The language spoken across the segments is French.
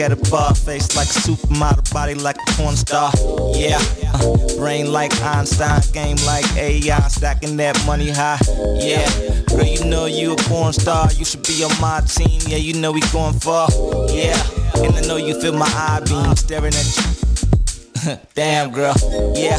At a bar, face like a supermodel, body like a porn star. Yeah, uh, brain like Einstein, game like AI, stacking that money high. Yeah, girl, you know you a porn star, you should be on my team. Yeah, you know we going far. Yeah, and I know you feel my eye beam staring at you. Damn girl, yeah,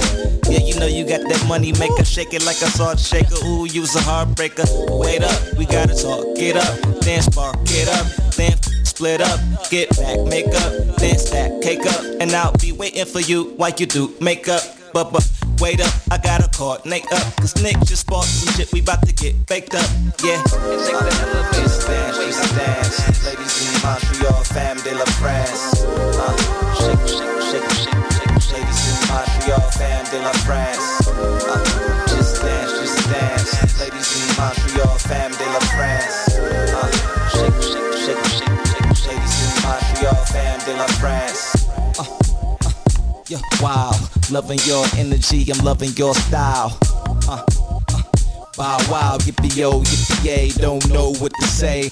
yeah, you know you got that money maker, shake it like a salt shaker. Ooh, you's a heartbreaker. Wait up, we gotta talk. Get up, then spark, get up, then split up, get back, make up, then stack, cake up, and I'll be waiting for you while you do makeup. But but wait up, I gotta coordinate up, cause Nick just bought some shit, we about to get baked up, yeah. And take the elevator, dance, just dance. Ladies in Montreal, fam de la France. Uh, shake, shake, shake, shake, shake. Ladies in Montreal, fam de la France. La. Uh, uh, yeah, wow, loving your energy, I'm loving your style. Uh, uh, wow, wow, yippee yo, yippee yay, don't know what to say.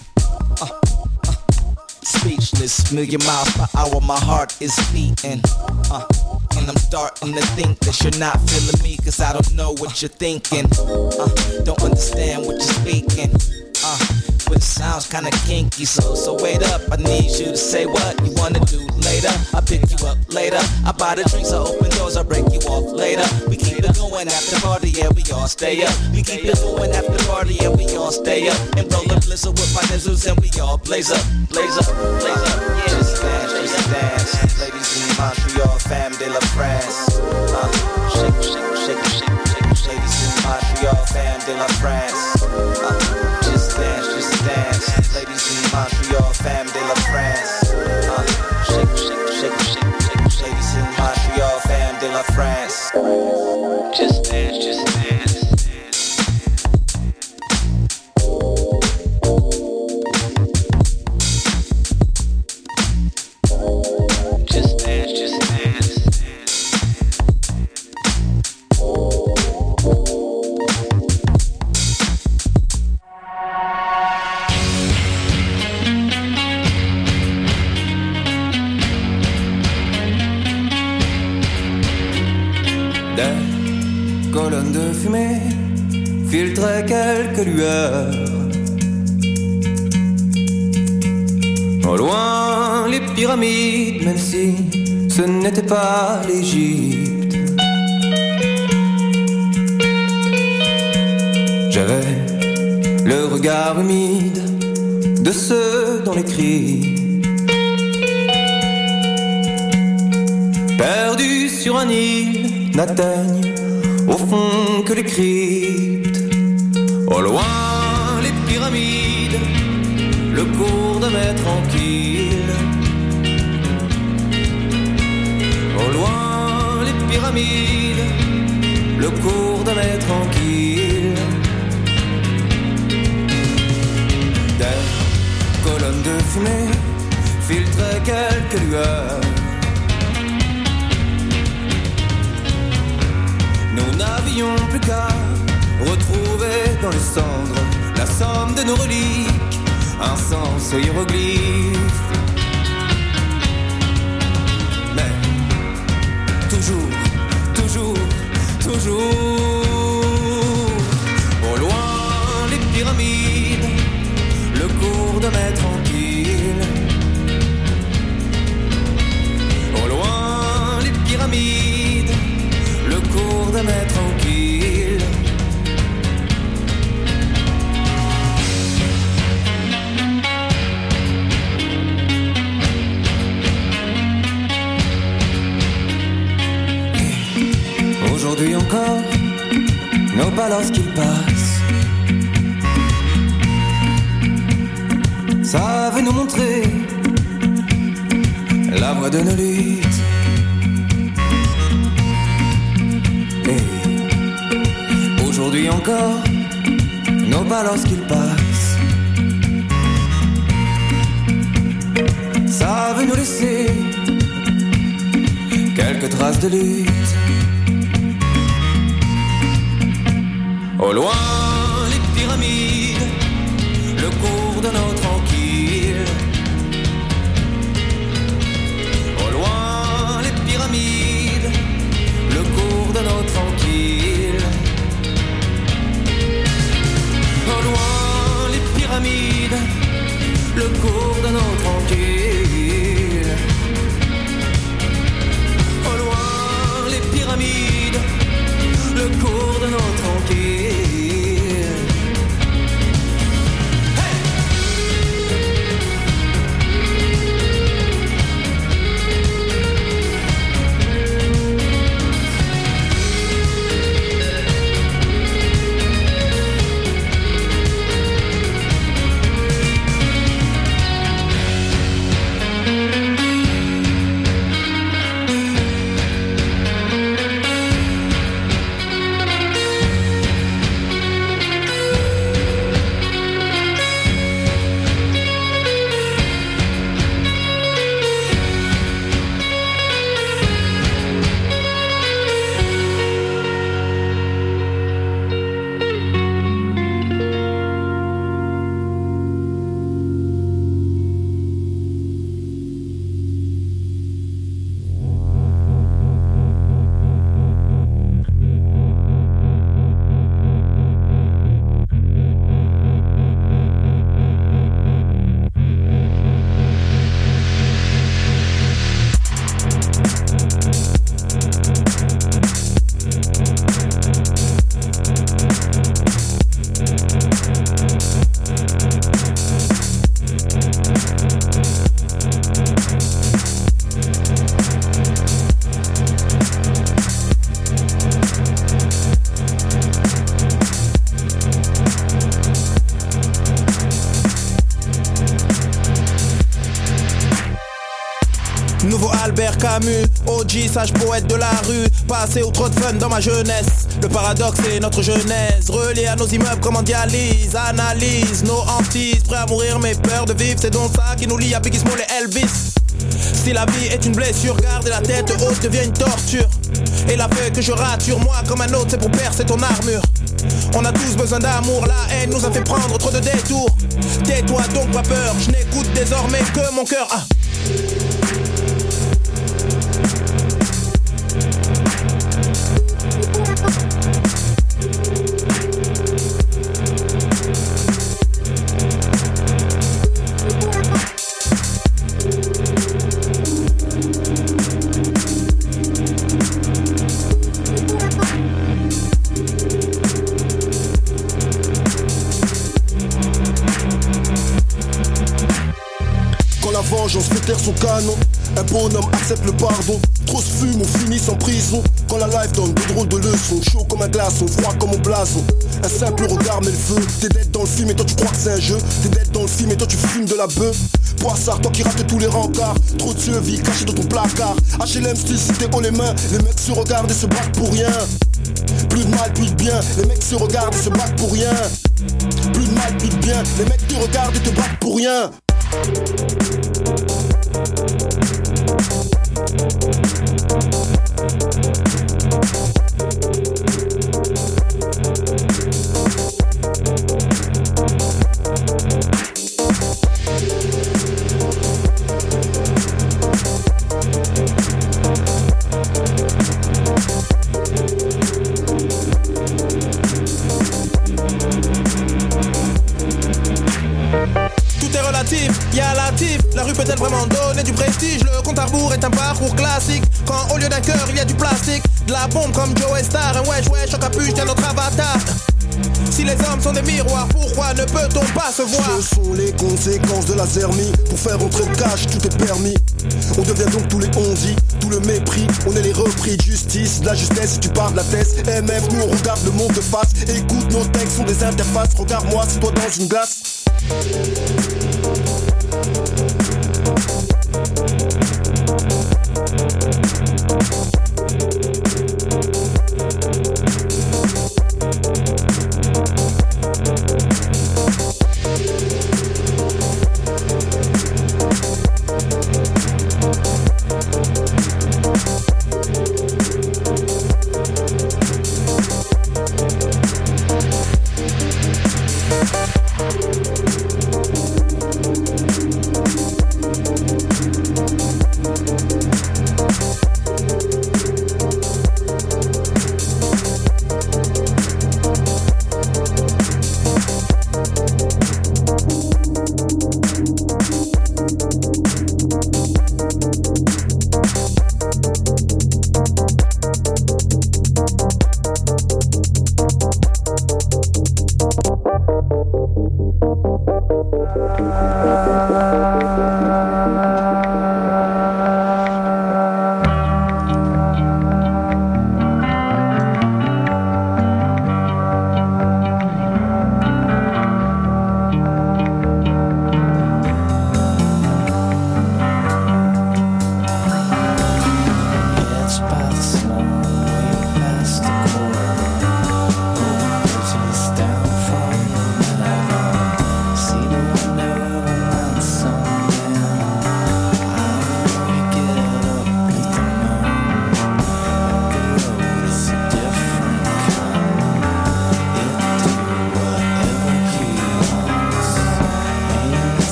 Uh, uh, speechless, million miles per hour, my heart is beating. Uh, and I'm starting to think that you're not feeling me, cause I don't know what you're thinking. Uh, don't understand what you're speaking. It sounds kinda kinky, so so wait up. I need you to say what you wanna do later. I pick you up later. I buy the drinks, I open doors, I break you off later. We keep it going after party, yeah, we all stay up. We keep it going after party, yeah, we all stay up. And roll a blizzard with my nizzles, and we all blaze up, blaze up, blaze up. Yeah. Just dance, just dance. Ladies in Montreal, fam de la France. Uh, shake, shake, shake, shake, shake. Ladies in Montreal, fam de la France. Uh, dance. Ladies in Montreal, fam de la France. Uh, shake, shake, shake, shake, shake. Ladies in Montreal, fam de la France. Filtraient quelques lueurs. Au loin, les pyramides, même si ce n'était pas l'Égypte. J'avais le regard humide de ceux dont les cris Perdus sur un île n'atteignent au fond que les cryptes. Au loin, les pyramides, le cours de mer tranquille. Au loin, les pyramides, le cours de mer tranquille. Des colonnes de fumée filtraient quelques lueurs. Nous n'avions plus qu'à retrouver dans les cendres la somme de nos reliques, un sens aux hiéroglyphes. Mais toujours, toujours, toujours, au loin les pyramides, le cours de mer tranquille. Au loin les pyramides, le cours de mer pas lorsqu'ils passent. Savent nous montrer la voie de nos luttes. Et aujourd'hui encore, nos pas lorsqu'ils passent. Ça veut nous laisser quelques traces de lutte. Au loin, les pyramides, le cours de nos OG, sage poète de la rue, passé au trop de fun dans ma jeunesse. Le paradoxe est notre genèse, relié à nos immeubles comme en dialyse, analyse nos hantises, prêt à mourir mais peur de vivre, c'est donc ça qui nous lie à Biggie Small et Elvis. Si la vie est une blessure, garder la tête haute devient une torture. Et la feuille que je rature, moi comme un autre, c'est pour percer ton armure. On a tous besoin d'amour, la haine nous a fait prendre trop de détours. Tais-toi donc, pas peur, je n'écoute désormais que mon cœur. Ah. Un bonhomme accepte le pardon. Trop se fume, on finit en prison. Quand la life donne des drôles de leçons, chaud comme un glaçon, froid comme un blason. Un simple regard met le feu. T'es dead dans le film et toi tu crois que c'est un jeu. T'es dead dans le film et toi tu fumes de la bœuf. Poissard, toi qui rates tous les rencarts. Trop de yeux vie cachés dans ton placard. HLM style, t'es haut les mains. Les mecs se regardent et se battent pour rien. Plus de mal, plus de bien. Les mecs se regardent et se battent pour rien. Plus de mal, plus de bien. Les mecs te regardent et te battent pour rien. Uh, you. Un parcours classique. Quand au lieu d'un cœur, il y a du plastique. De la bombe comme Joe Star. Un wesh wesh en capuche, t'es notre avatar. Si les hommes sont des miroirs, pourquoi ne peut-on pas se voir? Ce sont les conséquences de la zermie. Pour faire entrer le cash, tout est permis. On devient donc tous les ondits, tout le mépris. On est les repris de justice, de la justesse. Si tu parles de la thèse, MF, nous on regarde le monde de face. Écoute, nos textes sont des interfaces. Regarde-moi, c'est toi dans une glace.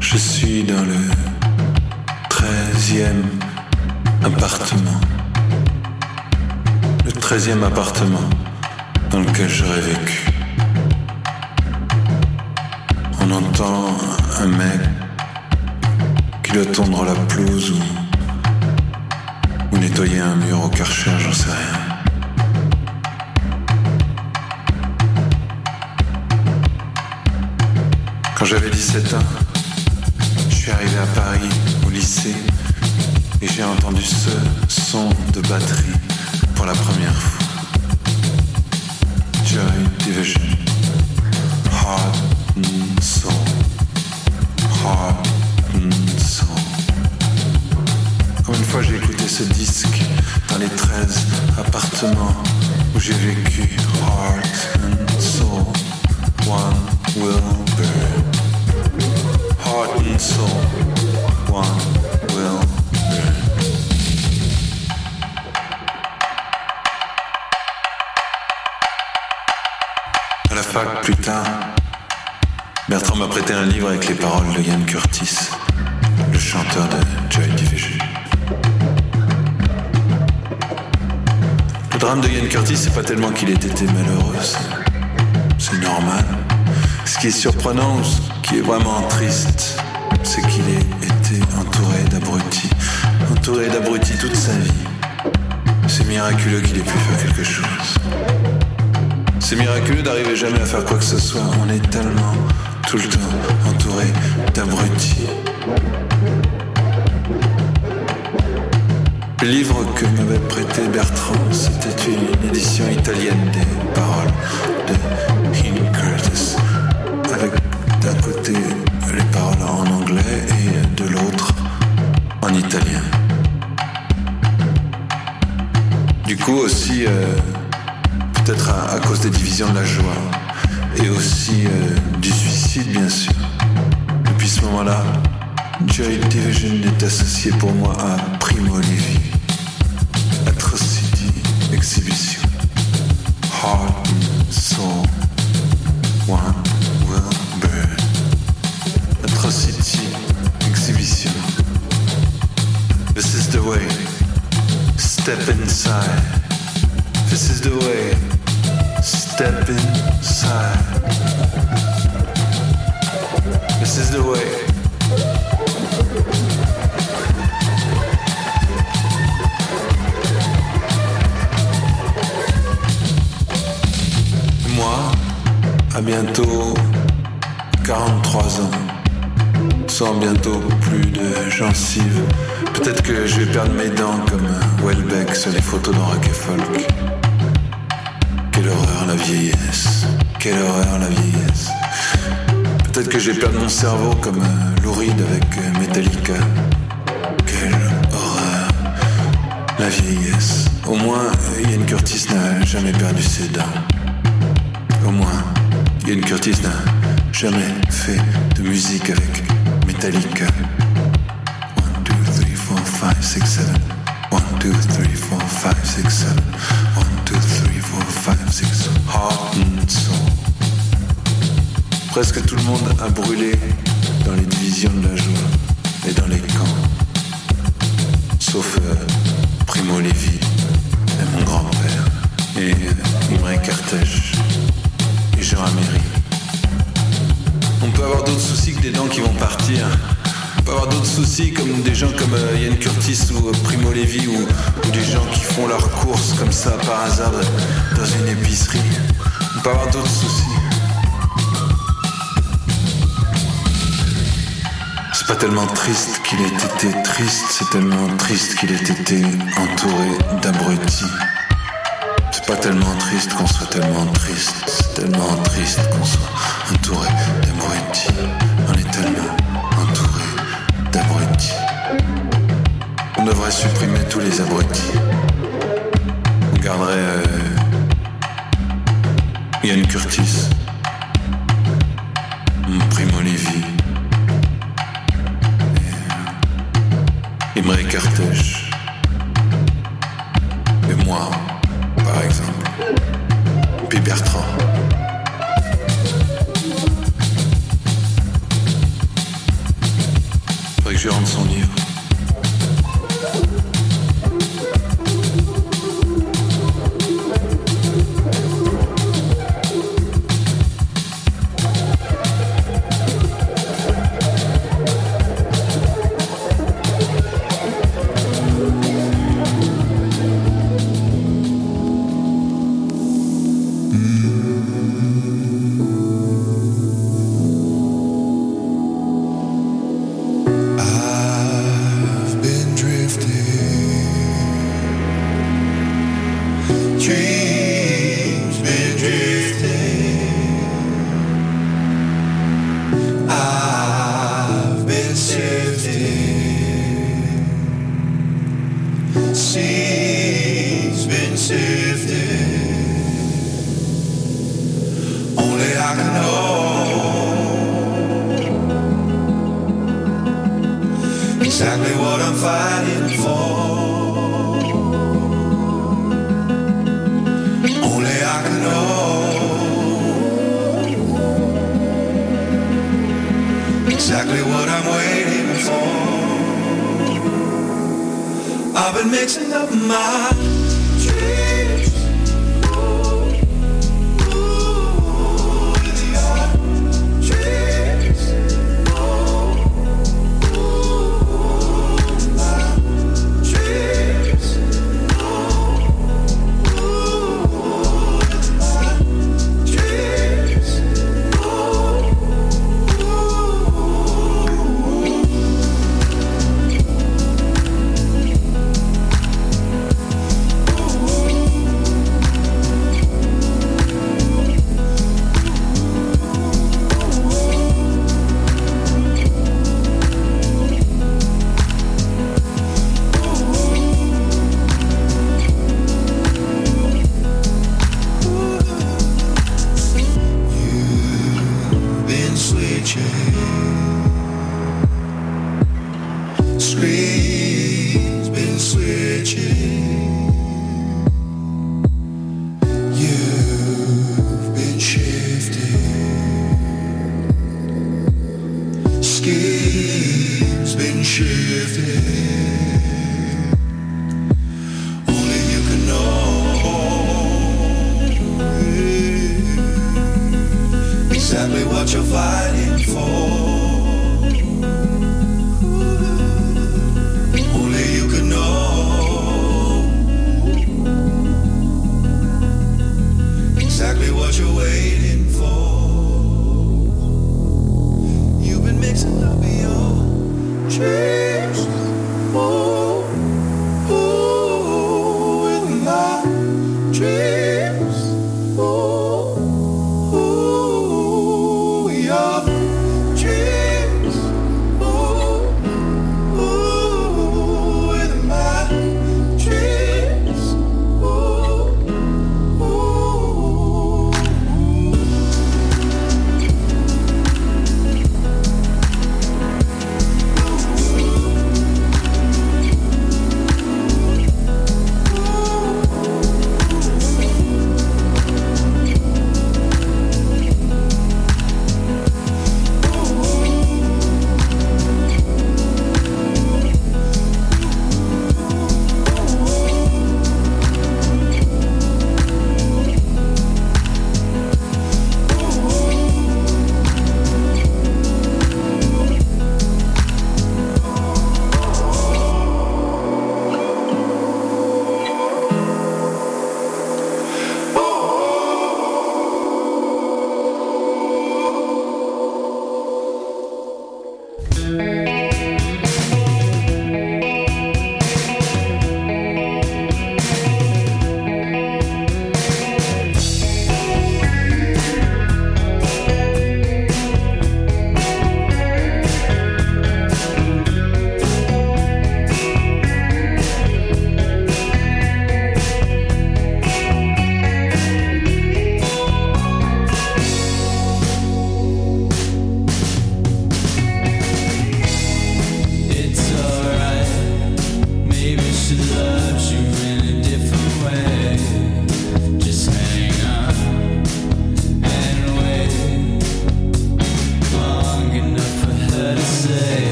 Je suis dans le treizième appartement. Le treizième appartement Ce qui est surprenant, ce qui est vraiment triste, c'est qu'il ait été entouré d'abrutis, entouré d'abrutis toute sa vie. C'est miraculeux qu'il ait pu faire quelque chose. C'est miraculeux d'arriver jamais à faire quoi que ce soit. On est tellement tout le temps entouré d'abrutis. Le livre que m'avait prêté Bertrand, c'était une édition italienne des paroles d'un côté les paroles en anglais et de l'autre en italien. Du coup aussi, euh, peut-être à, à cause des divisions de la joie et aussi euh, du suicide bien sûr. Depuis ce moment-là, Joy Division est associé pour moi à Primo Levi, Step inside. This is the way. Step inside. This is the way. Moi, à bientôt 43 ans, sans bientôt plus de gencives, peut-être que je vais perdre mes dents comme Welbeck sur les photos dans Rock et Folk. Quelle horreur la vieillesse, quelle horreur la vieillesse. Peut-être que je vais perdre mon cerveau comme euh, Lou Reed avec euh, Metallica. Quelle horreur, la vieillesse. Au moins, Ian Curtis n'a jamais perdu ses dents. Au moins, Ian Curtis n'a jamais fait de musique avec Metallica. 1, 2, 3, 4, 5, 6, 7. 1, 2, 3, 4, 5, 6, 7. 1, 2, 3, 4, 5, 6. Heart and soul. Presque tout le monde a brûlé dans les divisions de la joie et dans les camps. Sauf euh, Primo Levi et mon grand-père. Et euh, et Jean Améry. On peut avoir d'autres soucis que des dents qui vont partir. Peut avoir d'autres soucis comme des gens comme euh, Ian Curtis ou euh, Primo Levi ou, ou des gens qui font leurs courses comme ça par hasard dans une épicerie. On peut avoir d'autres soucis. C'est pas tellement triste qu'il ait été triste, c'est tellement triste qu'il ait été entouré d'abrutis. C'est pas tellement triste qu'on soit tellement triste, c'est tellement triste qu'on soit entouré On devrait supprimer tous les abrutis. On garderait euh, Yann Curtis, Primo Levi, euh, Imre Carter.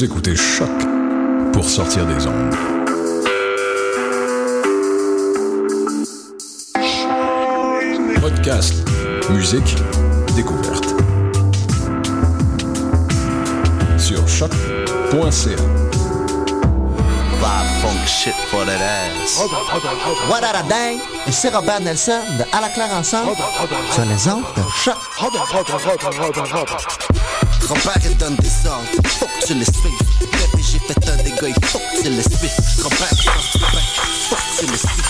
Écoutez Choc pour sortir des ondes. Podcast, musique, découverte. Sur choc.ca. Vibe funk shit for that ass. What a? Et c'est Robert Nelson de À la claire ensemble sur les ondes de choc. Il donne des ordres, faut tu les suives. Bébé j'ai fait un tu les suives. Que tu les suives.